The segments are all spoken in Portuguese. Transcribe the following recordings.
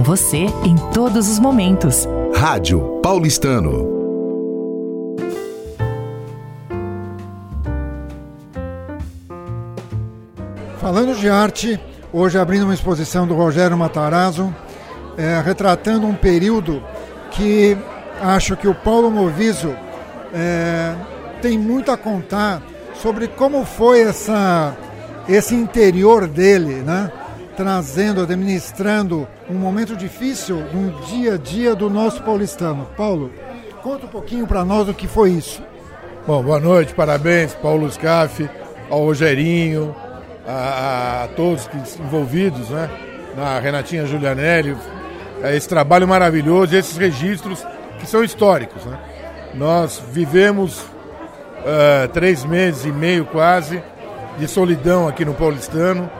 Com você em todos os momentos. Rádio Paulistano. Falando de arte, hoje abrindo uma exposição do Rogério Matarazzo, é, retratando um período que acho que o Paulo Moviso é, tem muito a contar sobre como foi essa, esse interior dele, né? Trazendo, administrando um momento difícil no dia a dia do nosso paulistano. Paulo, conta um pouquinho para nós o que foi isso. Bom, boa noite, parabéns, Paulo Scaff, ao Rogerinho, a, a todos que envolvidos, né? Na Renatinha Julianelli, esse trabalho maravilhoso, esses registros que são históricos, né? Nós vivemos uh, três meses e meio quase de solidão aqui no Paulistano,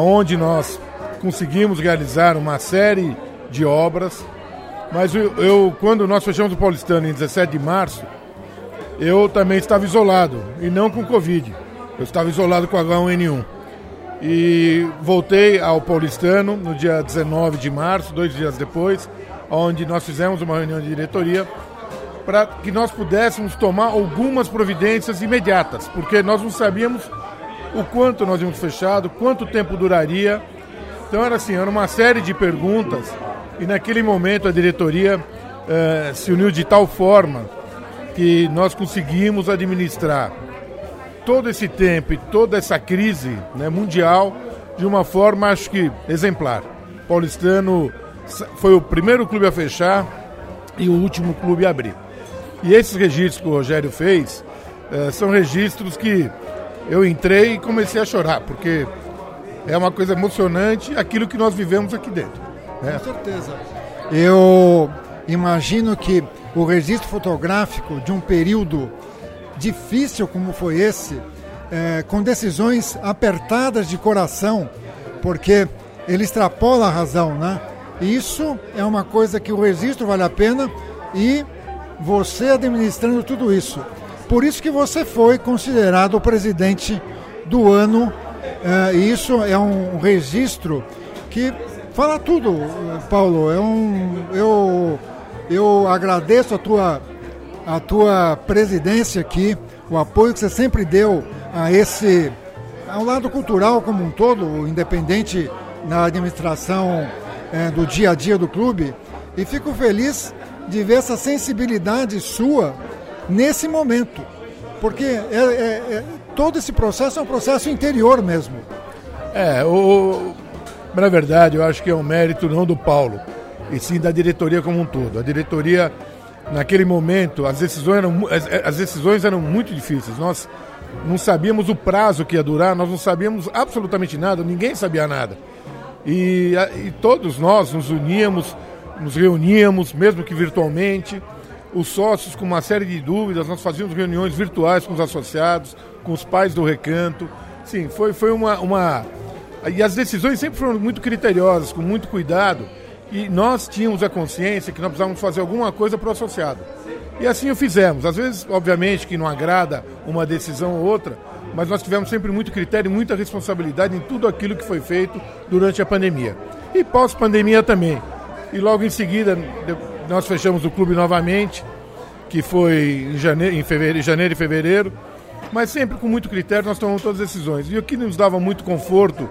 onde nós conseguimos realizar uma série de obras. Mas eu, eu, quando nós fechamos o Paulistano em 17 de março, eu também estava isolado, e não com Covid. Eu estava isolado com H1N1. E voltei ao Paulistano no dia 19 de março, dois dias depois, onde nós fizemos uma reunião de diretoria para que nós pudéssemos tomar algumas providências imediatas, porque nós não sabíamos o quanto nós íamos fechado, quanto tempo duraria. Então era assim, era uma série de perguntas e naquele momento a diretoria eh, se uniu de tal forma que nós conseguimos administrar todo esse tempo e toda essa crise né, mundial de uma forma, acho que, exemplar. Paulistano foi o primeiro clube a fechar e o último clube a abrir. E esses registros que o Rogério fez eh, são registros que eu entrei e comecei a chorar, porque é uma coisa emocionante aquilo que nós vivemos aqui dentro. Né? Com certeza. Eu imagino que o registro fotográfico de um período difícil como foi esse, eh, com decisões apertadas de coração, porque ele extrapola a razão, né? Isso é uma coisa que o registro vale a pena e você administrando tudo isso. Por isso que você foi considerado o presidente do ano. Uh, isso é um registro que fala tudo, Paulo. É um, eu, eu agradeço a tua, a tua presidência aqui, o apoio que você sempre deu a esse ao lado cultural como um todo, independente na administração é, do dia a dia do clube. E fico feliz de ver essa sensibilidade sua nesse momento. Porque é, é, é, todo esse processo é um processo interior mesmo. É, o, na verdade, eu acho que é um mérito não do Paulo, e sim da diretoria como um todo. A diretoria, naquele momento, as decisões eram, as, as decisões eram muito difíceis. Nós não sabíamos o prazo que ia durar, nós não sabíamos absolutamente nada, ninguém sabia nada. E, e todos nós nos uníamos, nos reuníamos, mesmo que virtualmente, os sócios com uma série de dúvidas, nós fazíamos reuniões virtuais com os associados, com os pais do recanto. Sim, foi, foi uma, uma. E as decisões sempre foram muito criteriosas, com muito cuidado. E nós tínhamos a consciência que nós precisávamos fazer alguma coisa para o associado. E assim o fizemos. Às vezes, obviamente, que não agrada uma decisão ou outra, mas nós tivemos sempre muito critério e muita responsabilidade em tudo aquilo que foi feito durante a pandemia. E pós-pandemia também. E logo em seguida, nós fechamos o clube novamente, que foi em janeiro, em fevereiro, janeiro e fevereiro, mas sempre com muito critério nós tomamos todas as decisões. E o que nos dava muito conforto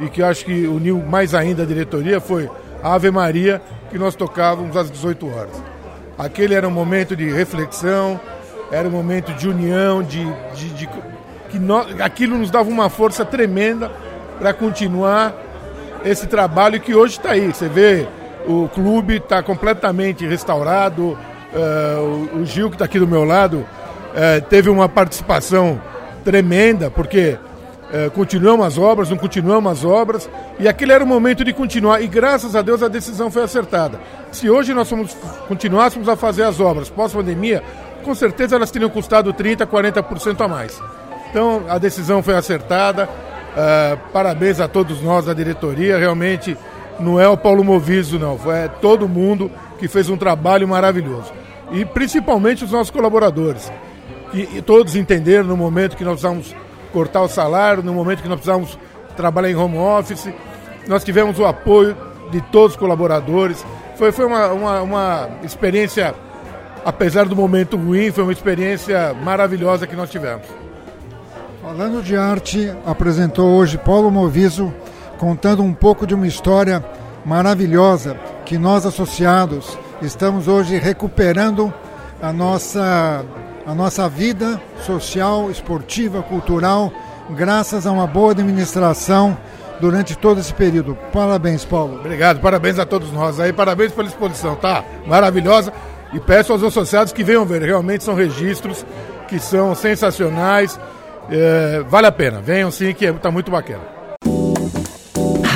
e que acho que uniu mais ainda a diretoria foi a Ave Maria, que nós tocávamos às 18 horas. Aquele era um momento de reflexão, era um momento de união, de, de, de que nós, aquilo nos dava uma força tremenda para continuar esse trabalho que hoje está aí. Você vê, o clube está completamente restaurado. Uh, o, Gil, que está aqui do meu lado, uh, teve uma participação tremenda, porque uh, continuamos as obras, não continuamos as obras, e aquele era o momento de continuar. E graças a Deus a decisão foi acertada. Se hoje nós fomos, continuássemos a fazer as obras pós-pandemia, com certeza elas teriam custado 30%, 40% a mais. Então a decisão foi acertada. Parabéns a todos nós da diretoria. Realmente não é o Paulo Moviso, não. Foi todo mundo que fez um trabalho maravilhoso. E principalmente os nossos colaboradores. Que todos entenderam no momento que nós precisávamos cortar o salário, no momento que nós precisávamos trabalhar em home office. Nós tivemos o apoio de todos os colaboradores. Foi, foi uma, uma, uma experiência, apesar do momento ruim, foi uma experiência maravilhosa que nós tivemos. Falando de arte, apresentou hoje Paulo Moviso contando um pouco de uma história maravilhosa que nós associados estamos hoje recuperando a nossa, a nossa vida social, esportiva, cultural, graças a uma boa administração durante todo esse período. Parabéns, Paulo. Obrigado, parabéns a todos nós aí, parabéns pela exposição, tá? Maravilhosa. E peço aos associados que venham ver, realmente são registros que são sensacionais. É, vale a pena, venham sim, que está muito bacana.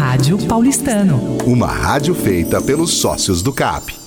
Rádio Paulistano. Uma rádio feita pelos sócios do CAP.